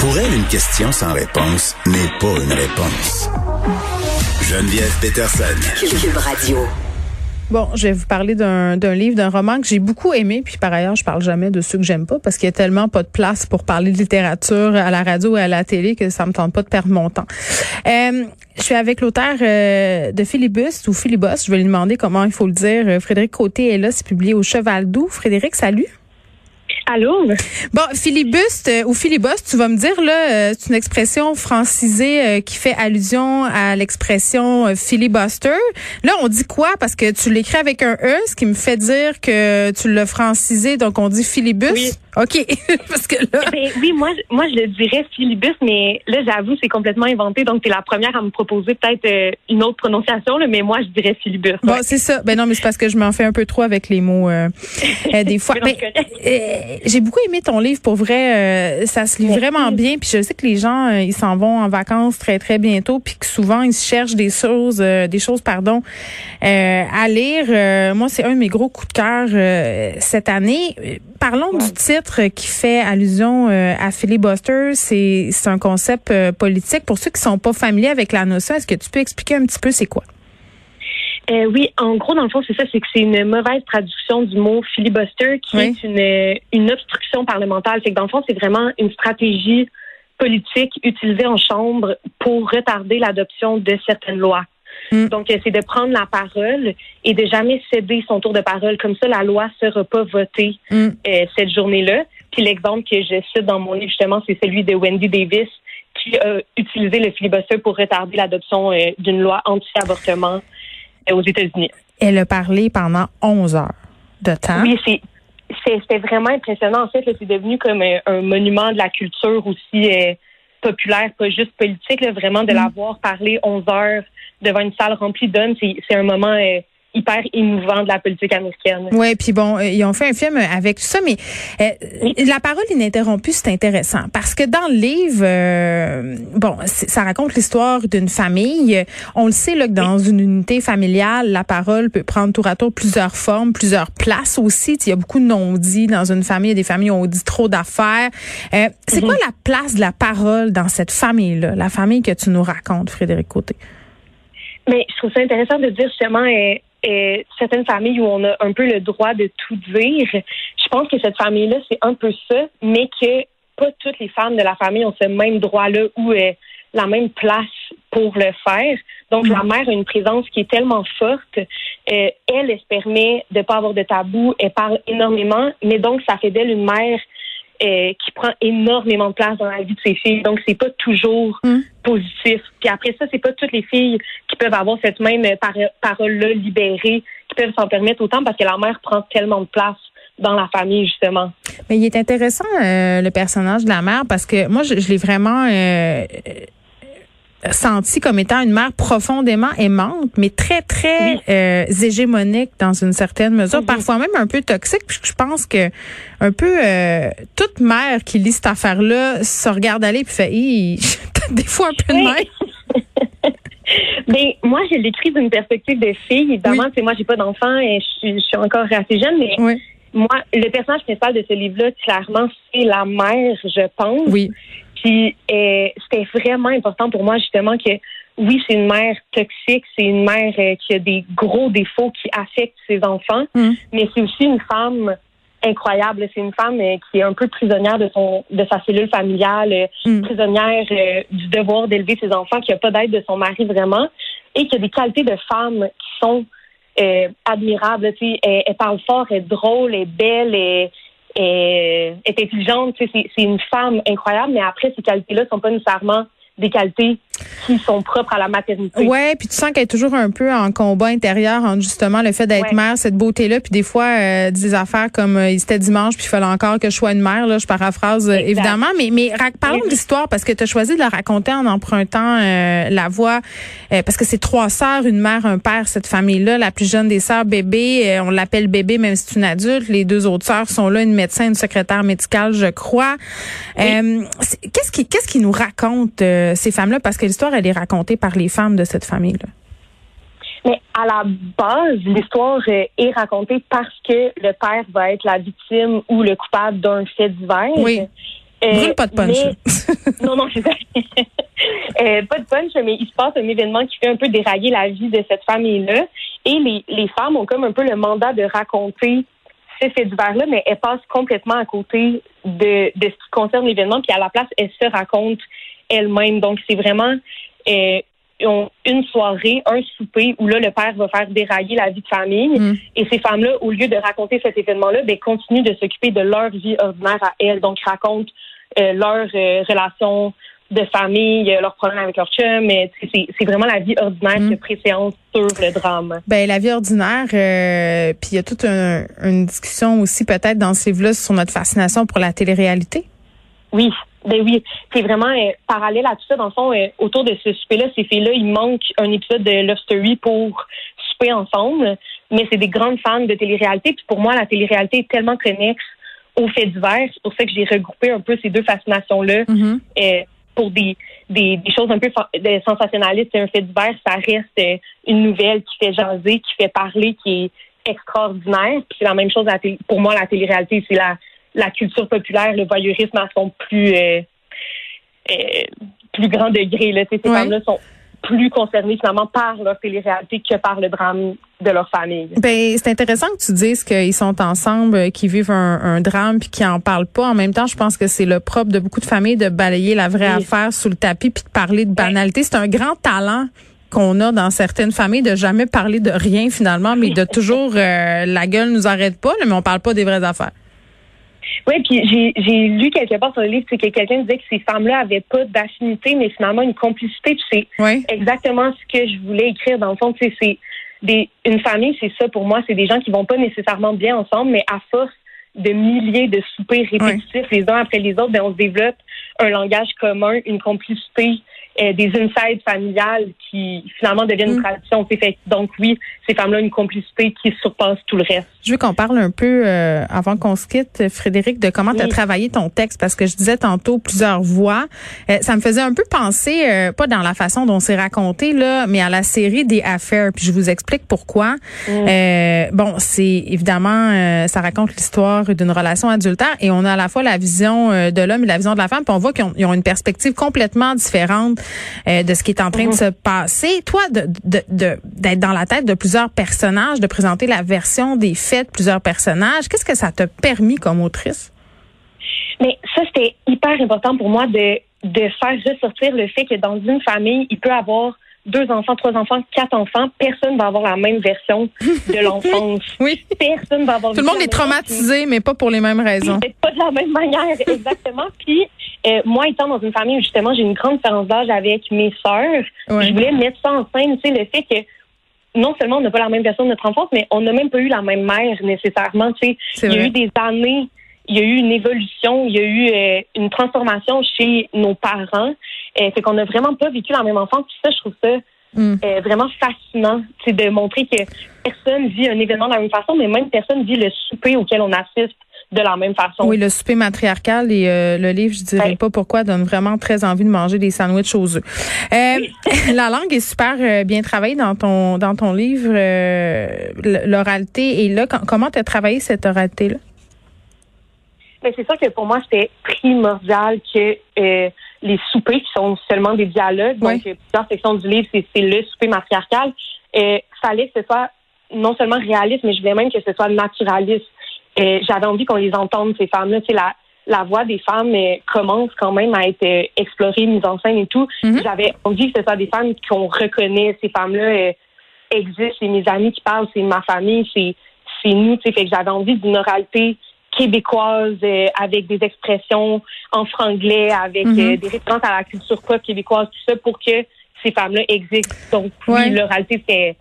Pour elle, une question sans réponse n'est pas une réponse. Geneviève Peterson. Cube Radio. Bon, je vais vous parler d'un livre, d'un roman que j'ai beaucoup aimé, puis par ailleurs, je parle jamais de ceux que j'aime pas parce qu'il y a tellement pas de place pour parler de littérature à la radio et à la télé que ça me tente pas de perdre mon temps. Euh, je suis avec l'auteur euh, de Philibus ou Philibus, je vais lui demander comment il faut le dire. Euh, Frédéric Côté est là, c'est publié au Cheval Doux. Frédéric, salut. Allô? Bon, filibuste euh, ou filibuste, tu vas me dire, là, euh, c'est une expression francisée euh, qui fait allusion à l'expression filibuster. Là, on dit quoi? Parce que tu l'écris avec un E, ce qui me fait dire que tu l'as francisé, donc on dit filibus. Oui. OK. Parce que là. Ben, oui, moi, moi, je le dirais filibus, mais là, j'avoue, c'est complètement inventé. Donc, tu es la première à me proposer peut-être une autre prononciation, là, mais moi, je dirais filibus. Bon, c'est ça. Ben non, mais c'est parce que je m'en fais un peu trop avec les mots des fois. Mais, j'ai beaucoup aimé ton livre pour vrai. Euh, ça se lit Merci. vraiment bien. Puis je sais que les gens euh, ils s'en vont en vacances très très bientôt. Puis que souvent ils cherchent des choses, euh, des choses pardon, euh, à lire. Euh, moi c'est un de mes gros coups de cœur euh, cette année. Parlons du titre qui fait allusion euh, à filibuster. C'est c'est un concept politique. Pour ceux qui sont pas familiers avec la notion, est-ce que tu peux expliquer un petit peu c'est quoi? Euh, oui, en gros, dans le fond, c'est ça, c'est que c'est une mauvaise traduction du mot filibuster qui Oui. est une, une obstruction parlementaire. C'est que dans le fond, c'est vraiment une stratégie politique utilisée en chambre pour retarder l'adoption de certaines lois. Mm. Donc, euh, c'est de prendre la parole et de jamais céder son tour de parole. Comme ça, la loi sera pas votée Mm. euh, cette journée-là. Puis l'exemple que je cite dans mon livre, justement, c'est celui de Wendy Davis qui a utilisé le filibuster pour retarder l'adoption euh, d'une loi anti-avortement euh, aux États-Unis. Elle a parlé pendant 11 heures de temps. Oui, c'est c'était vraiment impressionnant. En fait, c'est devenu comme un, un monument de la culture aussi euh, populaire, pas juste politique. Là, vraiment, de l'avoir parlé 11 heures devant une salle remplie d'hommes, c'est c'est un moment euh, hyper émouvant de la politique américaine. Ouais, puis bon, euh, ils ont fait un film avec tout ça, mais euh, la parole ininterrompue, c'est intéressant parce que dans le livre, euh, bon, ça raconte l'histoire d'une famille. On le sait là que dans une unité familiale, la parole peut prendre tour à tour plusieurs formes, plusieurs places aussi. Il y a beaucoup de non-dits dans une famille. Il y a des familles où on dit trop d'affaires. Euh, c'est quoi la place de la parole dans cette famille-là, la famille que tu nous racontes, Frédéric Côté? Mais je trouve ça intéressant de dire justement euh, certaines familles où on a un peu le droit de tout dire. Je pense que cette famille-là, c'est un peu ça, mais que pas toutes les femmes de la famille ont ce même droit-là ou euh, la même place pour le faire. Donc, la mère a une présence qui est tellement forte. Euh, elle, elle se permet de pas avoir de tabou. Elle parle énormément, mais donc, ça fait d'elle une mère euh, qui prend énormément de place dans la vie de ses filles. Donc, c'est pas toujours Mm. positif. Puis après ça, c'est pas toutes les filles qui peuvent avoir cette même euh, par- parole-là libérée, qui peuvent s'en permettre autant parce que la mère prend tellement de place dans la famille, justement. Mais il est intéressant euh, le personnage de la mère parce que moi je, je l'ai vraiment euh, euh, senti comme étant une mère profondément aimante, mais très très Oui. euh, hégémonique dans une certaine mesure, Mhm. parfois même un peu toxique. Puis je pense que un peu euh, toute mère qui lit cette affaire-là se regarde aller puis fait, des fois un peu de Oui. même. Ben, moi, je l'écris d'une perspective de fille. Évidemment, c'est moi, j'ai pas d'enfant et je suis, je suis encore assez jeune, mais Oui, moi, le personnage principal de ce livre-là, clairement, c'est la mère, je pense. oui. Puis euh, c'était vraiment important pour moi justement que oui, c'est une mère toxique, c'est une mère euh, qui a des gros défauts qui affectent ses enfants, Mm. mais c'est aussi une femme incroyable. C'est une femme euh, qui est un peu prisonnière de son de sa cellule familiale, Mm. prisonnière du devoir d'élever ses enfants, qui a pas d'aide de son mari vraiment, et qui a des qualités de femme qui sont admirables. Tu sais, elle, elle parle fort, elle est drôle, elle est belle, elle, elle est intelligente. C'est une femme incroyable, mais après ces qualités-là sont pas nécessairement des qualités qui sont propres à la maternité. Ouais, puis tu sens qu'elle est toujours un peu en combat intérieur entre justement le fait d'être mère, cette beauté-là, puis des fois euh, des affaires comme euh, c'était dimanche, puis il fallait encore que je sois une mère. Là, je paraphrase euh, évidemment, mais mais parlons de l'histoire parce que tu as choisi de la raconter en empruntant la voix, parce que c'est trois sœurs, une mère, un père, cette famille-là. La plus jeune des sœurs, bébé, on l'appelle bébé même si c'est une adulte. Les deux autres sœurs sont là, une médecin, une secrétaire médicale, je crois. qu'est-ce qui qu'est-ce qui nous raconte ces femmes-là parce que l'histoire elle est racontée par les femmes de cette famille-là. Mais à la base, l'histoire est racontée parce que le père va être la victime ou le coupable d'un fait divers. Oui. Euh, pas de punch. non, non, je euh, pas de punch, mais il se passe un événement qui fait un peu dérailler la vie de cette famille-là. Et les, les femmes ont comme un peu le mandat de raconter ces faits divers-là, mais elles passent complètement à côté de, de ce qui concerne l'événement, puis à la place, elles se racontent elles-mêmes. Donc, c'est vraiment euh, une soirée, un souper où là, le père va faire dérailler la vie de famille. Mm. Et ces femmes-là, au lieu de raconter cet événement-là, ben, continuent de s'occuper de leur vie ordinaire à elles. Donc, racontent euh, leurs euh, relations de famille, leurs problèmes avec leur chum. Mais c'est vraiment la vie ordinaire mm. qui préséance sur le drame. Ben la vie ordinaire, puis il y a toute une discussion aussi peut-être dans ces livres-là sur notre fascination pour la télé-réalité. Oui, ben oui, c'est vraiment euh, parallèle à tout ça. Dans le fond, euh, autour de ce souper-là, ces filles-là, il manque un épisode de Love Story pour souper ensemble. Mais c'est des grandes fans de télé-réalité. Puis pour moi, la télé-réalité est tellement connexe aux faits divers. C'est pour ça que j'ai regroupé un peu ces deux fascinations-là. Mm-hmm. euh, pour des, des, des, choses un peu sensationnalistes, un fait divers, ça reste euh, une nouvelle qui fait jaser, qui fait parler, qui est extraordinaire. Puis c'est la même chose pour moi, la télé-réalité, c'est la la culture populaire, le voyeurisme à son plus euh, euh, plus grand degré. Là. Ces femmes-là sont plus concernées finalement par leur télé-réalité que par le drame de leur famille. Ben c'est intéressant que tu dises qu'ils sont ensemble, euh, qu'ils vivent un, drame puis qu'ils en parlent pas. En même temps, je pense que c'est le propre de beaucoup de familles de balayer la vraie affaire sous le tapis puis de parler de banalité. C'est un grand talent qu'on a dans certaines familles de jamais parler de rien finalement, mais de toujours la gueule nous arrête pas, mais on parle pas des vraies affaires. Oui, puis j'ai lu quelque part sur le livre que quelqu'un disait que ces femmes-là avaient pas d'affinité, mais finalement une complicité. Puis c'est exactement ce que je voulais écrire dans le fond. C'est des une famille, c'est ça pour moi. C'est des gens qui vont pas nécessairement bien ensemble, mais à force de milliers de soupers répétitifs les uns après les autres, ben on se développe un langage commun, une complicité euh, des insides familiales qui finalement deviennent une mm. tradition. Fait, donc oui, ces femmes-là une complicité qui surpasse tout le reste. Je veux qu'on parle un peu, euh, avant qu'on se quitte, Frédéric, de comment tu as travaillé ton texte, parce que je disais tantôt plusieurs voix. Euh, ça me faisait un peu penser, pas dans la façon dont c'est raconté, là, mais à la série des affaires. Puis je vous explique pourquoi. Mm. bon, c'est évidemment, ça raconte l'histoire d'une relation adultère et on a à la fois la vision de l'homme et la vision de la femme. Puis on voit qu'ils ont, une perspective complètement différente euh, de ce qui est en train de mhm. se passer. Toi, d'être de, de, dans la tête de plusieurs personnages, de présenter la version des faits de plusieurs personnages, qu'est-ce que ça t'a permis comme autrice? Mais ça, c'était hyper important pour moi de, de faire ressortir le fait que dans une famille, il peut avoir deux enfants, trois enfants, quatre enfants, personne va avoir la même version de l'enfance. oui. Personne va avoir. Tout le monde est traumatisé, mais pas pour les mêmes raisons. pas de la même manière, exactement. Puis euh, moi, étant dans une famille où justement j'ai une grande différence d'âge avec mes sœurs, je voulais mettre ça en scène, tu sais, le fait que non seulement on n'a pas la même version de notre enfance, mais on n'a même pas eu la même mère nécessairement. Tu sais, il y a eu des années il y a eu une évolution, il y a eu euh, une transformation chez nos parents. Euh, fait qu'on n'a vraiment pas vécu la même enfance. Puis ça, je trouve ça mm. euh, vraiment fascinant, c'est de montrer que personne vit un événement de la même façon, mais même personne vit le souper auquel on assiste de la même façon. Oui, le souper matriarcal et euh, le livre, je dirais pas pourquoi, donne vraiment très envie de manger des sandwichs aux œufs. la langue est super bien travaillée dans ton dans ton livre, l'oralité. Et là, comment tu as travaillé cette oralité-là? Mais c'est sûr que pour moi, c'était primordial que euh, les soupers, qui sont seulement des dialogues, donc plusieurs sections du livre, c'est le souper matriarcal, euh, fallait que ce soit non seulement réaliste, mais je voulais même que ce soit naturaliste. Euh, J'avais envie qu'on les entende, ces femmes-là. Tu sais, la, la voix des femmes euh, commence quand même à être euh, explorée, mise en scène et tout. Mm-hmm. J'avais envie que ce soit des femmes qu'on reconnaît. Ces femmes-là existent. C'est mes amis qui parlent, c'est ma famille, c'est nous. Tu sais, fait que j'avais envie d'une oralité québécoises avec des expressions en franglais, avec mm-hmm. des références à la culture pop québécoise, tout ça, pour que ces femmes-là existent. Donc, oui, l'oralité, c'est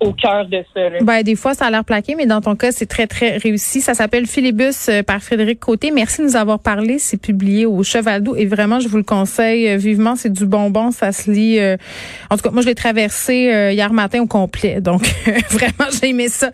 au cœur de ça. Ben, des fois, ça a l'air plaqué, mais dans ton cas, c'est très, très réussi. Ça s'appelle Philibus euh, par Frédéric Côté. Merci de nous avoir parlé. C'est publié au Cheval d'eau et vraiment, je vous le conseille euh, vivement. C'est du bonbon. Ça se lit. Euh, en tout cas, moi, je l'ai traversé hier matin au complet. Donc, vraiment, j'ai aimé ça.